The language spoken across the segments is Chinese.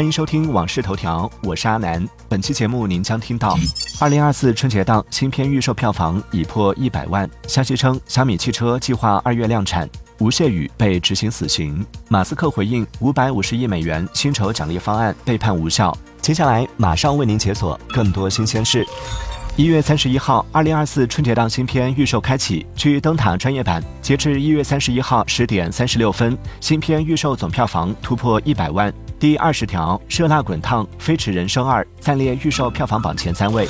欢迎收听《往事头条》，我是阿南。本期节目您将听到：二零二四春节档新片预售票房已破一百万。消息称，小米汽车计划二月量产。吴谢宇被执行死刑。马斯克回应五百五十亿美元薪酬奖励方案被判无效。接下来马上为您解锁更多新鲜事。一月三十一号，二零二四春节档新片预售开启。据灯塔专业版，截至一月三十一号十点三十六分，新片预售总票房突破一百万。第二十条，《热辣滚烫》《飞驰人生二》暂列预售票房榜前三位。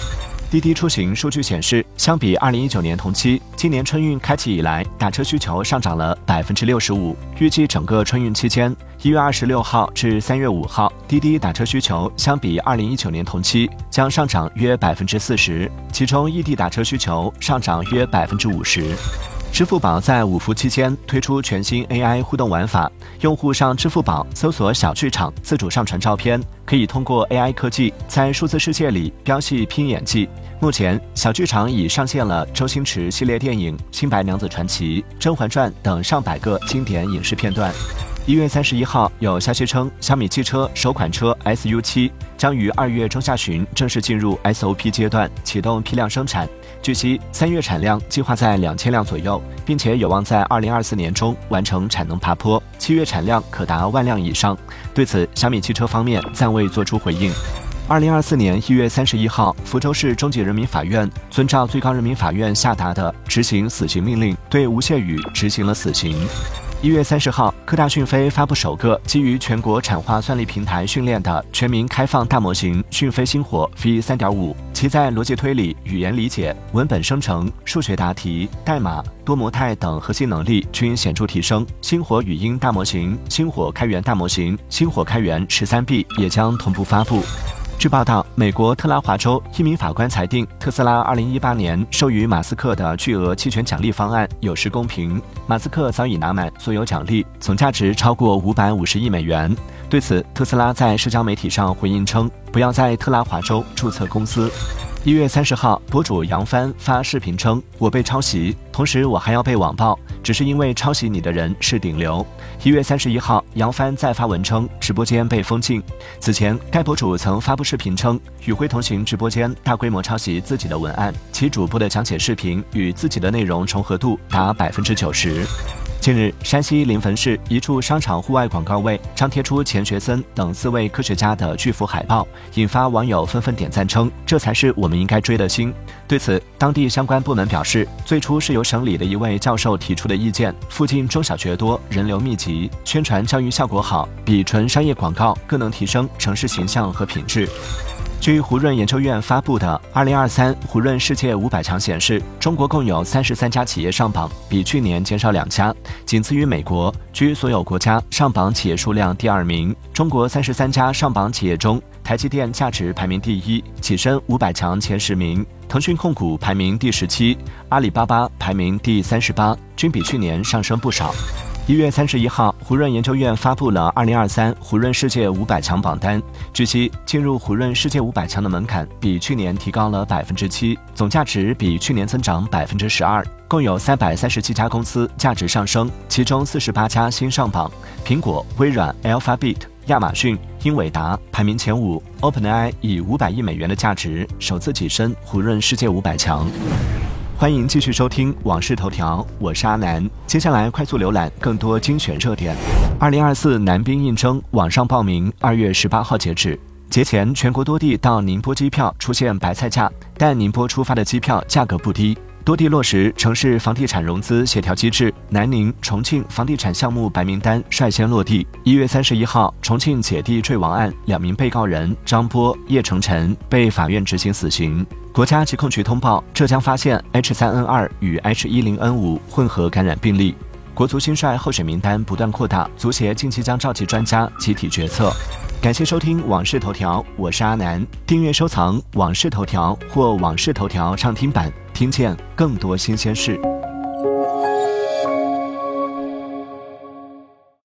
滴滴出行数据显示，相比二零一九年同期，今年春运开启以来，打车需求上涨了百分之六十五。预计整个春运期间，一月二十六号至三月五号，滴滴打车需求相比二零一九年同期将上涨约百分之四十，其中异地打车需求上涨约百分之五十。支付宝在五福期间推出全新 AI 互动玩法，用户上支付宝搜索“小剧场”，自主上传照片，可以通过 AI 科技在数字世界里飙戏拼演技。目前，小剧场已上线了周星驰系列电影《新白娘子传奇》《甄嬛传》等上百个经典影视片段。一月三十一号，有消息称，小米汽车首款车 SU7 将于二月中下旬正式进入 SOP 阶段，启动批量生产。据悉，三月产量计划在两千辆左右，并且有望在二零二四年中完成产能爬坡，七月产量可达万辆以上。对此，小米汽车方面暂未作出回应。二零二四年一月三十一号，福州市中级人民法院遵照最高人民法院下达的执行死刑命令，对吴谢宇执行了死刑。一月三十号，科大讯飞发布首个基于全国产化算力平台训练的全民开放大模型讯飞星火 V 三点五，其在逻辑推理、语言理解、文本生成、数学答题、代码、多模态等核心能力均显著提升。星火语音大模型、星火开源大模型、星火开源十三 B 也将同步发布。据报道，美国特拉华州一名法官裁定，特斯拉2018年授予马斯克的巨额期权奖励方案有失公平。马斯克早已拿满所有奖励，总价值超过550亿美元。对此，特斯拉在社交媒体上回应称，不要在特拉华州注册公司。一月三十号，博主杨帆发视频称：“我被抄袭，同时我还要被网暴，只是因为抄袭你的人是顶流。”一月三十一号，杨帆再发文称直播间被封禁。此前，该博主曾发布视频称，与辉同行直播间大规模抄袭自己的文案，其主播的讲解视频与自己的内容重合度达百分之九十。近日，山西临汾市一处商场户外广告位张贴出钱学森等四位科学家的巨幅海报，引发网友纷纷点赞，称这才是我们应该追的星。对此，当地相关部门表示，最初是由省里的一位教授提出的意见，附近中小学多，人流密集，宣传教育效果好，比纯商业广告更能提升城市形象和品质。据胡润研究院发布的《二零二三胡润世界五百强》显示，中国共有三十三家企业上榜，比去年减少两家，仅次于美国，居所有国家上榜企业数量第二名。中国三十三家上榜企业中，台积电价值排名第一，跻身五百强前十名；腾讯控股排名第十七，阿里巴巴排名第三十八，均比去年上升不少。一月三十一号，胡润研究院发布了二零二三胡润世界五百强榜单。据悉，进入胡润世界五百强的门槛比去年提高了百分之七，总价值比去年增长百分之十二。共有三百三十七家公司价值上升，其中四十八家新上榜。苹果、微软、Alphabet、亚马逊、英伟达排名前五。OpenAI 以五百亿美元的价值首次跻身胡润世界五百强。欢迎继续收听《往事头条》，我是阿南。接下来快速浏览更多精选热点。二零二四男兵应征网上报名，二月十八号截止。节前，全国多地到宁波机票出现白菜价，但宁波出发的机票价格不低。多地落实城市房地产融资协调机制，南宁、重庆房地产项目白名单率先落地。一月三十一号，重庆姐弟坠亡案两名被告人张波、叶成晨被法院执行死刑。国家疾控局通报，浙江发现 H3N2 与 H10N5 混合感染病例。国足新帅候选名单不断扩大，足协近期将召集专家集体决策。感谢收听《往事头条》，我是阿南。订阅收藏《往事头条》或《往事头条》畅听版。听见更多新鲜事。